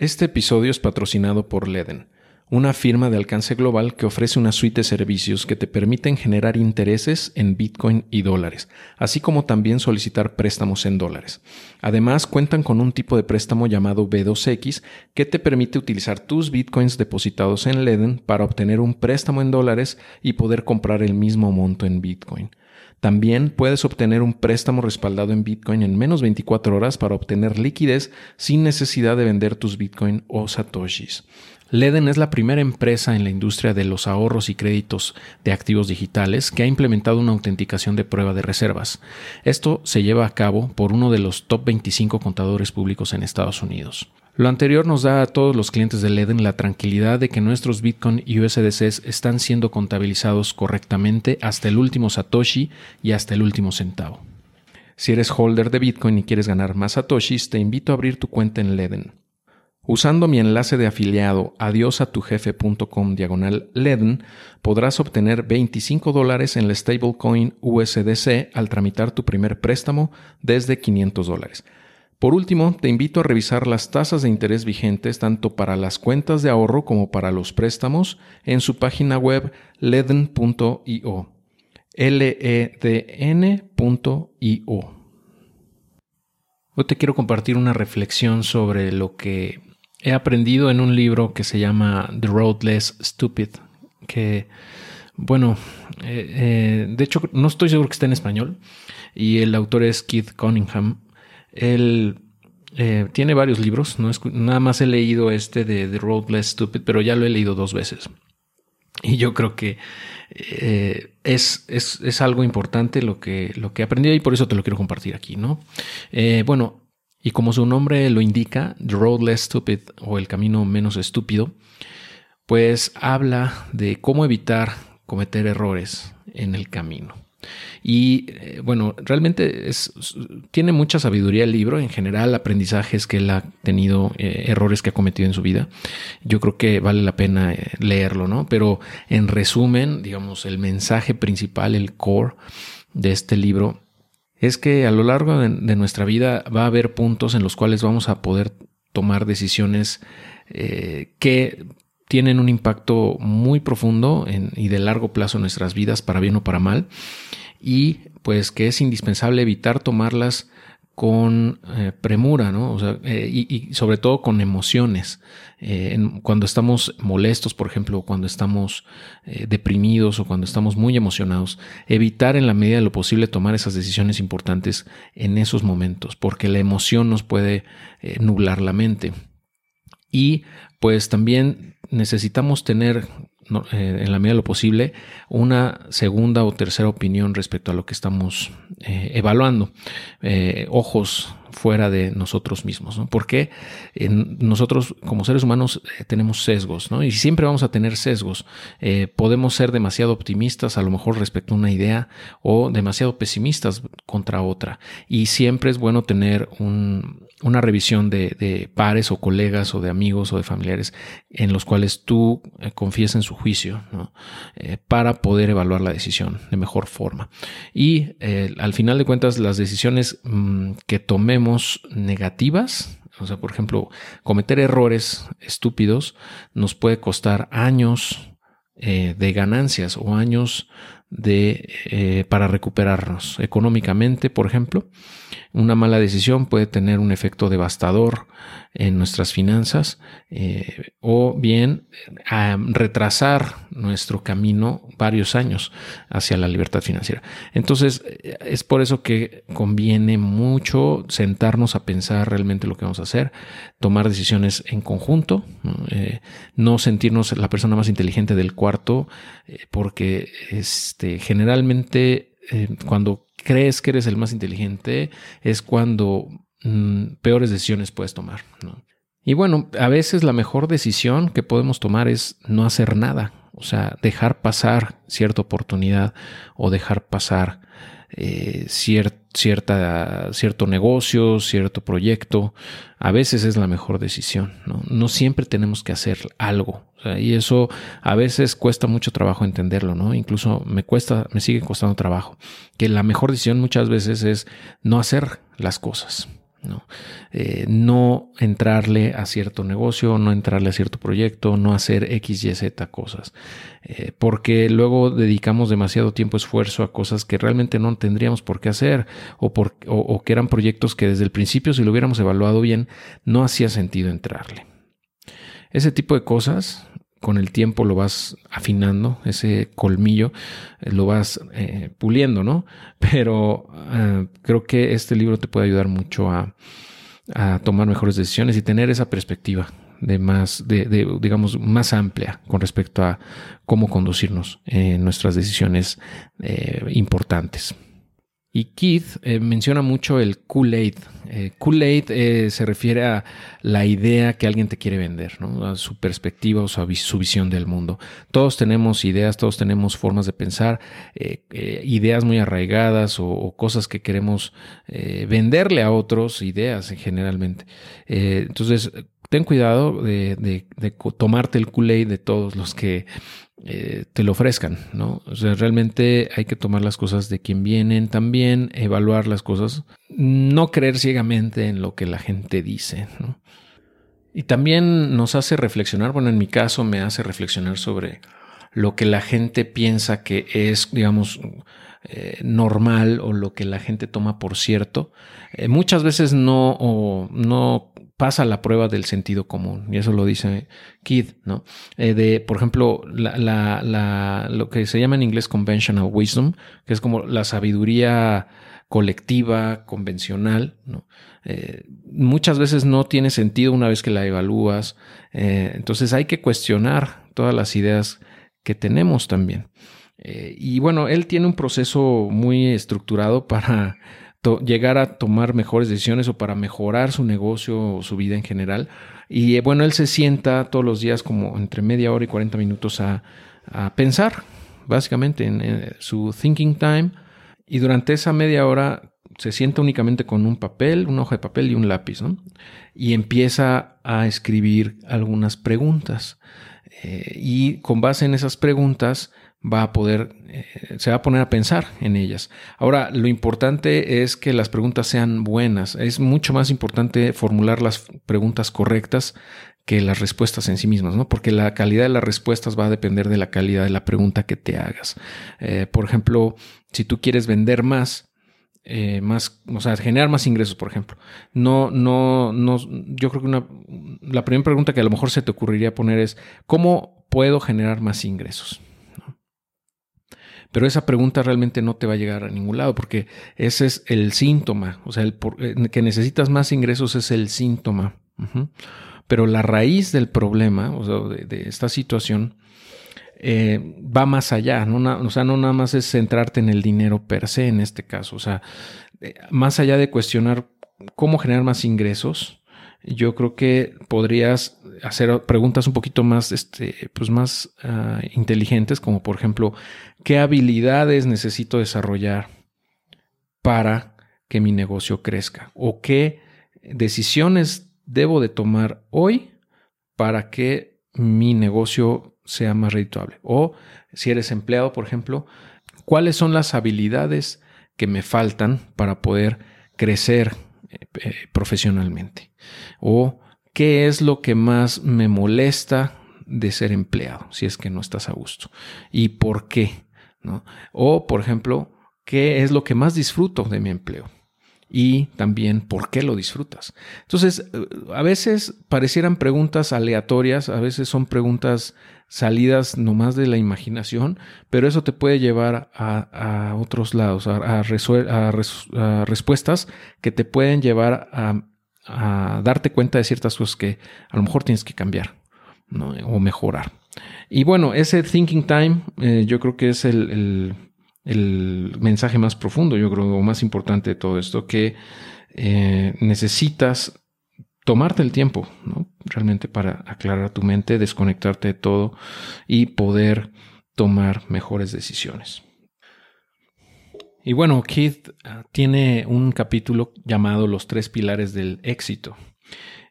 Este episodio es patrocinado por Leden, una firma de alcance global que ofrece una suite de servicios que te permiten generar intereses en Bitcoin y dólares, así como también solicitar préstamos en dólares. Además, cuentan con un tipo de préstamo llamado B2X que te permite utilizar tus Bitcoins depositados en Leden para obtener un préstamo en dólares y poder comprar el mismo monto en Bitcoin. También puedes obtener un préstamo respaldado en Bitcoin en menos 24 horas para obtener liquidez sin necesidad de vender tus Bitcoin o satoshis. Leden es la primera empresa en la industria de los ahorros y créditos de activos digitales que ha implementado una autenticación de prueba de reservas. Esto se lleva a cabo por uno de los top 25 contadores públicos en Estados Unidos. Lo anterior nos da a todos los clientes de Leden la tranquilidad de que nuestros Bitcoin y USDCs están siendo contabilizados correctamente hasta el último Satoshi y hasta el último centavo. Si eres holder de Bitcoin y quieres ganar más Satoshis, te invito a abrir tu cuenta en Leden. Usando mi enlace de afiliado adiosatujefe.com diagonal Leden, podrás obtener 25 dólares en la stablecoin USDC al tramitar tu primer préstamo desde 500 dólares. Por último, te invito a revisar las tasas de interés vigentes tanto para las cuentas de ahorro como para los préstamos en su página web leden.io. L-E-D-N.io. Hoy te quiero compartir una reflexión sobre lo que he aprendido en un libro que se llama The Road Less Stupid, que, bueno, eh, eh, de hecho no estoy seguro que esté en español, y el autor es Keith Cunningham. Él eh, tiene varios libros, no nada más he leído este de The Road Less Stupid, pero ya lo he leído dos veces. Y yo creo que eh, es, es, algo importante lo que, lo que aprendí y por eso te lo quiero compartir aquí, ¿no? Bueno, y como su nombre lo indica, The Road Less Stupid o el camino menos estúpido, pues habla de cómo evitar cometer errores en el camino. Y eh, bueno, realmente es, tiene mucha sabiduría el libro, en general aprendizajes que él ha tenido, eh, errores que ha cometido en su vida. Yo creo que vale la pena eh, leerlo, ¿no? Pero en resumen, digamos, el mensaje principal, el core de este libro, es que a lo largo de, nuestra vida va a haber puntos en los cuales vamos a poder tomar decisiones que tienen un impacto muy profundo y de largo plazo en nuestras vidas, para bien o para mal, y pues que es indispensable evitar tomarlas con eh, premura, ¿no? Eh, y, sobre todo con emociones. Eh, cuando estamos molestos, por ejemplo, cuando estamos deprimidos o cuando estamos muy emocionados, evitar en la medida de lo posible tomar esas decisiones importantes en esos momentos, porque la emoción nos puede nublar la mente. Y pues también necesitamos tener eh, en la medida de lo posible una segunda o tercera opinión respecto a lo que estamos eh, evaluando. Eh, ojos fuera de nosotros mismos, ¿no? Porque nosotros como seres humanos tenemos sesgos, ¿no? Y siempre vamos a tener sesgos. podemos ser demasiado optimistas a lo mejor respecto a una idea o demasiado pesimistas contra otra. Y siempre es bueno tener un, una revisión de, pares o colegas o de amigos o de familiares en los cuales tú eh, confíes en su juicio eh, para poder evaluar la decisión de mejor forma. Y eh, al final de cuentas, las decisiones mm, que tomemos negativas, o sea, por ejemplo, cometer errores estúpidos nos puede costar años de ganancias o años de, para recuperarnos económicamente, por ejemplo, una mala decisión puede tener un efecto devastador en nuestras finanzas eh, o bien retrasar nuestro camino varios años hacia la libertad financiera. Entonces, eh, es por eso que conviene mucho sentarnos a pensar realmente lo que vamos a hacer, tomar decisiones en conjunto, no, eh, sentirnos la persona más inteligente del cuarto, porque este, generalmente cuando crees que eres el más inteligente es cuando mm, peores decisiones puedes tomar. Y bueno, a veces la mejor decisión que podemos tomar es no hacer nada, o sea, dejar pasar cierta oportunidad o dejar pasar eh, cierta, cierto negocio, cierto proyecto, a veces es la mejor decisión. No, no siempre tenemos que hacer algo. y eso a veces cuesta mucho trabajo entenderlo, ¿no? Incluso me cuesta, me sigue costando trabajo. Que la mejor decisión muchas veces es no hacer las cosas. ¿No? Eh, no entrarle a cierto negocio, no entrarle a cierto proyecto, no hacer X, Y, Z cosas. Eh, porque luego dedicamos demasiado tiempo, esfuerzo a cosas que realmente no tendríamos por qué hacer o que eran proyectos que desde el principio, si lo hubiéramos evaluado bien, no hacía sentido entrarle. Ese tipo de cosas con el tiempo lo vas afinando, ese colmillo eh, lo vas eh, puliendo, ¿no? Pero eh, creo que este libro te puede ayudar mucho a, tomar mejores decisiones y tener esa perspectiva de más, de, digamos, más amplia con respecto a cómo conducirnos en nuestras decisiones importantes. Y Keith eh, menciona mucho el Kool-Aid. Eh, Kool-Aid eh, se refiere a la idea que alguien te quiere vender, a su perspectiva o su, visión del mundo. Todos tenemos ideas, todos tenemos formas de pensar, ideas muy arraigadas o, cosas que queremos venderle a otros, ideas generalmente. entonces, ten cuidado de, tomarte el Kool-Aid de todos los que eh, te lo ofrezcan, ¿no? O sea, realmente hay que tomar las cosas de quien vienen también, evaluar las cosas, no creer ciegamente en lo que la gente dice, ¿no? Y también nos hace reflexionar, bueno, en mi caso me hace reflexionar sobre lo que la gente piensa que es, digamos, eh, normal o lo que la gente toma por cierto. Eh, muchas veces no, no pasa la prueba del sentido común, y eso lo dice Kid, ¿no? Eh, de, por ejemplo, la, lo que se llama en inglés conventional wisdom, que es como la sabiduría colectiva, convencional, ¿no? Muchas veces no tiene sentido una vez que la evalúas, entonces hay que cuestionar todas las ideas que tenemos también. y bueno, él tiene un proceso muy estructurado para llegar a tomar mejores decisiones o para mejorar su negocio o su vida en general. Y eh, bueno, él se sienta todos los días como entre media hora y 40 minutos a, pensar, básicamente en, su thinking time. Y durante esa media hora se sienta únicamente con un papel, una hoja de papel y un lápiz, ¿no? Y empieza a escribir algunas preguntas. Eh, y con base en esas preguntas va a poder, eh, se va a poner a pensar en ellas. Ahora, lo importante es que las preguntas sean buenas. Es mucho más importante formular las preguntas correctas que las respuestas en sí mismas, ¿no? Porque la calidad de las respuestas va a depender de la calidad de la pregunta que te hagas. Eh, por ejemplo, si tú quieres vender más, eh, más, o sea, generar más ingresos, por ejemplo. No, no, no, yo creo que una, la primera pregunta que a lo mejor se te ocurriría poner es, ¿cómo puedo generar más ingresos? Pero esa pregunta realmente no te va a llegar a ningún lado porque ese es el síntoma. O sea, eh, que necesitas más ingresos es el síntoma. Pero la raíz del problema, o sea, de, esta situación, eh, va más allá. ¿no? o sea, no nada más es centrarte en el dinero per se en este caso. O sea, eh, más allá de cuestionar cómo generar más ingresos, yo creo que podrías hacer preguntas un poquito más, este, pues más ah, inteligentes, como por ejemplo, ¿qué habilidades necesito desarrollar para que mi negocio crezca? ¿O qué decisiones debo de tomar hoy para que mi negocio sea más redituable? O si eres empleado, por ejemplo, ¿cuáles son las habilidades que me faltan para poder crecer eh, profesionalmente? ¿O qué es lo que más me molesta de ser empleado si es que no estás a gusto? ¿Y por qué? ¿No? O, por ejemplo, ¿qué es lo que más disfruto de mi empleo? Y también por qué lo disfrutas. Entonces, eh, a veces parecieran preguntas aleatorias, a veces son preguntas salidas nomás de la imaginación, pero eso te puede llevar a, otros lados, a, respuestas que te pueden llevar a, darte cuenta de ciertas cosas que a lo mejor tienes que cambiar o mejorar. Y bueno, ese thinking time eh, yo creo que es el, mensaje más profundo, yo creo, o más importante de todo esto, que eh, necesitas tomarte el tiempo, ¿no? Realmente para aclarar tu mente, desconectarte de todo y poder tomar mejores decisiones. Y bueno, Keith ah, tiene un capítulo llamado Los tres pilares del éxito.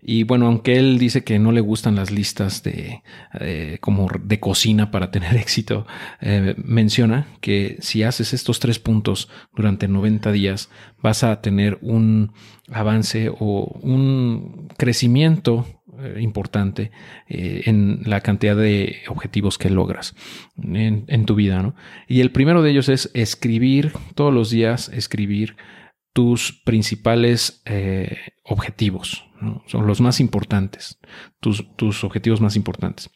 Y bueno, aunque él dice que no le gustan las listas de eh, como de cocina para tener éxito, eh, menciona que si haces estos tres puntos durante 90 días, vas a tener un avance o un crecimiento eh, importante en la cantidad de objetivos que logras en, tu vida. ¿no? Y el primero de ellos es escribir todos los días, escribir tus principales objetivos. Son los más importantes, tus, tus, objetivos más importantes.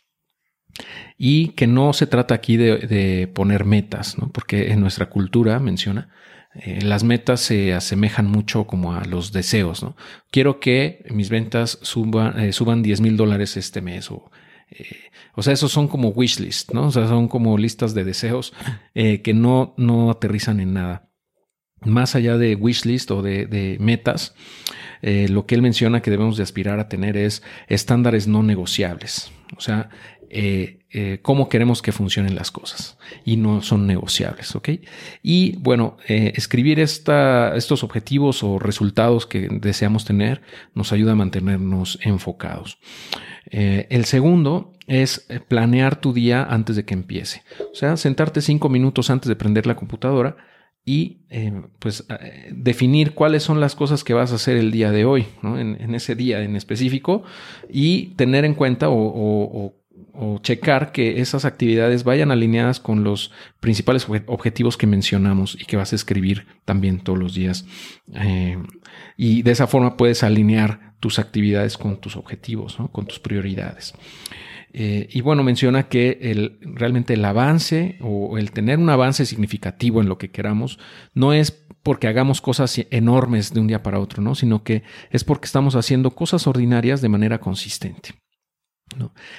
Y que no se trata aquí de, poner metas, ¿no? porque en nuestra cultura, menciona, eh, las metas se asemejan mucho como a los deseos. ¿no? Quiero que mis ventas suban, eh, suban 10 mil dólares este mes o eh, o sea, esos son como wish list, ¿no? O sea, son como listas de deseos que no, no aterrizan en nada. Más allá de wish list o de, de metas, eh, lo que él menciona que debemos de aspirar a tener es estándares no negociables. O sea, eh, eh, cómo queremos que funcionen las cosas y no son negociables, ¿ok? Y bueno, escribir esta, estos objetivos o resultados que deseamos tener nos ayuda a mantenernos enfocados. el segundo es planear tu día antes de que empiece. O sea, sentarte cinco minutos antes de prender la computadora y eh, pues eh, definir cuáles son las cosas que vas a hacer el día de hoy, en, ese día en específico, y tener en cuenta o, checar que esas actividades vayan alineadas con los principales objetivos que mencionamos y que vas a escribir también todos los días. Eh, y de esa forma puedes alinear tus actividades con tus objetivos, con tus prioridades. Eh, y bueno, menciona que el, realmente el avance o el tener un avance significativo en lo que queramos no es porque hagamos cosas enormes de un día para otro, ¿no? sino que es porque estamos haciendo cosas ordinarias de manera consistente.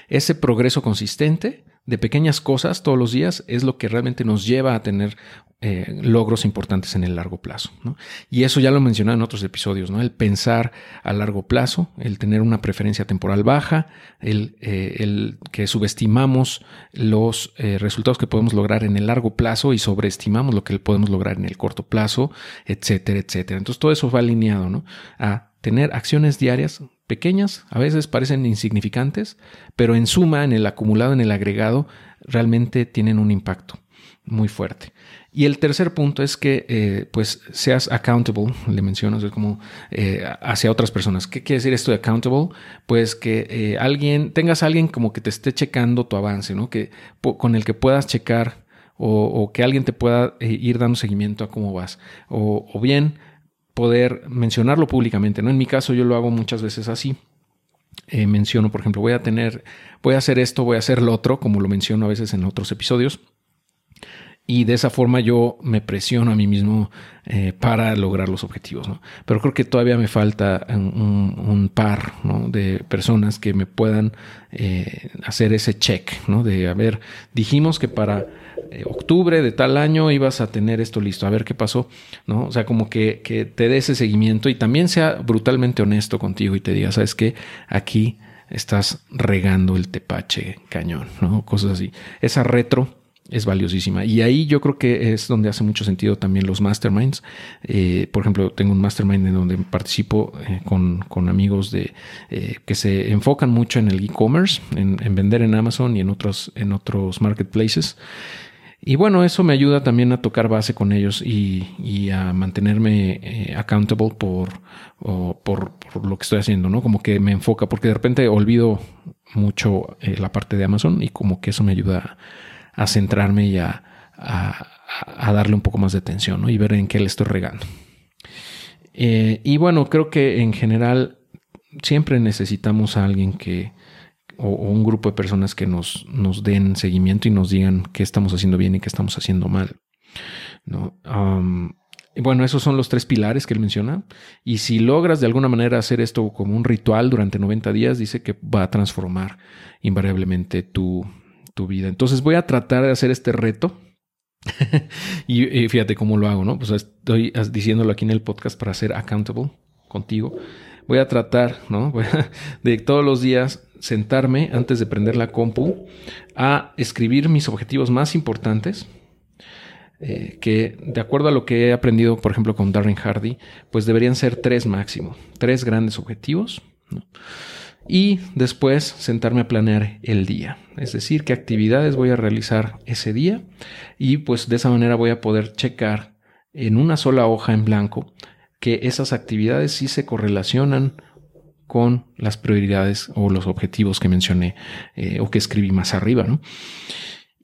Ese progreso consistente de pequeñas cosas todos los días es lo que realmente nos lleva a tener eh, logros importantes en el largo plazo. Y eso ya lo mencioné en otros episodios, ¿no? el pensar a largo plazo, el tener una preferencia temporal baja, el, eh, que subestimamos los eh, resultados que podemos lograr en el largo plazo y sobreestimamos lo que podemos lograr en el corto plazo, etcétera, etcétera. Entonces todo eso va alineado ¿no? a tener acciones diarias pequeñas, a veces parecen insignificantes, pero en suma, en el acumulado, en el agregado, realmente tienen un impacto muy fuerte. Y el tercer punto es que eh, pues seas accountable, le mencionas, es como eh, hacia otras personas. ¿Qué quiere decir esto de accountable? Pues que eh, alguien, tengas a alguien como que te esté checando tu avance, ¿no? Que, con el que puedas checar o, que alguien te pueda ir dando seguimiento a cómo vas. O, bien poder mencionarlo públicamente, ¿no? En mi caso yo lo hago muchas veces así. menciono, por ejemplo, voy a tener, voy a hacer esto, voy a hacer lo otro, como lo menciono a veces en otros episodios y de esa forma yo me presiono a mí mismo eh, para lograr los objetivos. Pero creo que todavía me falta un, par de personas que me puedan eh, hacer ese check, ¿no? de, a ver, dijimos que para eh, octubre de tal año ibas a tener esto listo, a ver qué pasó, ¿no? O sea, como que, que te dé ese seguimiento y también sea brutalmente honesto contigo y te diga, ¿sabes qué? Aquí estás regando el tepache cañón, ¿no? Cosas así. Esa retro es valiosísima. Y ahí yo creo que es donde hace mucho sentido también los masterminds. Eh, por ejemplo, tengo un mastermind en donde participo eh, con, amigos de, eh, que se enfocan mucho en el e-commerce, en, vender en Amazon y en otros, en otros marketplaces. Y bueno, eso me ayuda también a tocar base con ellos y, a mantenerme accountable por, por, lo que estoy haciendo, ¿no? Como que me enfoca, porque de repente olvido mucho la parte de Amazon y como que eso me ayuda a a centrarme y a, darle un poco más de atención y ver en qué le estoy regando. Eh, y bueno, creo que en general siempre necesitamos a alguien que, o, un grupo de personas que nos, nos, den seguimiento y nos digan qué estamos haciendo bien y qué estamos haciendo mal. ¿no? y bueno, esos son los tres pilares que él menciona. Y si logras de alguna manera hacer esto como un ritual durante 90 días, dice que va a transformar invariablemente tu, tu vida. Entonces voy a tratar de hacer este reto. y, fíjate cómo lo hago, ¿no? Pues estoy diciéndolo aquí en el podcast para ser accountable contigo. Voy a tratar, ¿no? de todos los días sentarme antes de prender la compu a escribir mis objetivos más importantes. Eh, que de acuerdo a lo que he aprendido, por ejemplo, con Darren Hardy, pues deberían ser tres máximo, tres grandes objetivos Y después sentarme a planear el día, es decir, qué actividades voy a realizar ese día y pues de esa manera voy a poder checar en una sola hoja en blanco que esas actividades sí se correlacionan con las prioridades o los objetivos que mencioné eh, o que escribí más arriba, ¿no?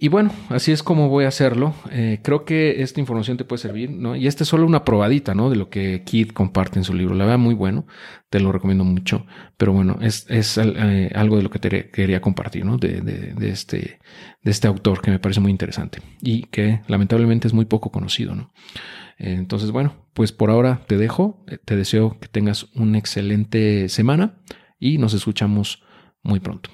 Y bueno, así es como voy a hacerlo. Eh, creo que esta información te puede servir, ¿no? Y esta es solo una probadita, ¿no? De lo que Kid comparte en su libro. La verdad, muy bueno. Te lo recomiendo mucho. Pero bueno, es, es eh, algo de lo que te quería compartir, ¿no? De, de, de, este, de este autor que me parece muy interesante y que lamentablemente es muy poco conocido, ¿no? Entonces, bueno, pues por ahora te dejo. Te deseo que tengas una excelente semana y nos escuchamos muy pronto.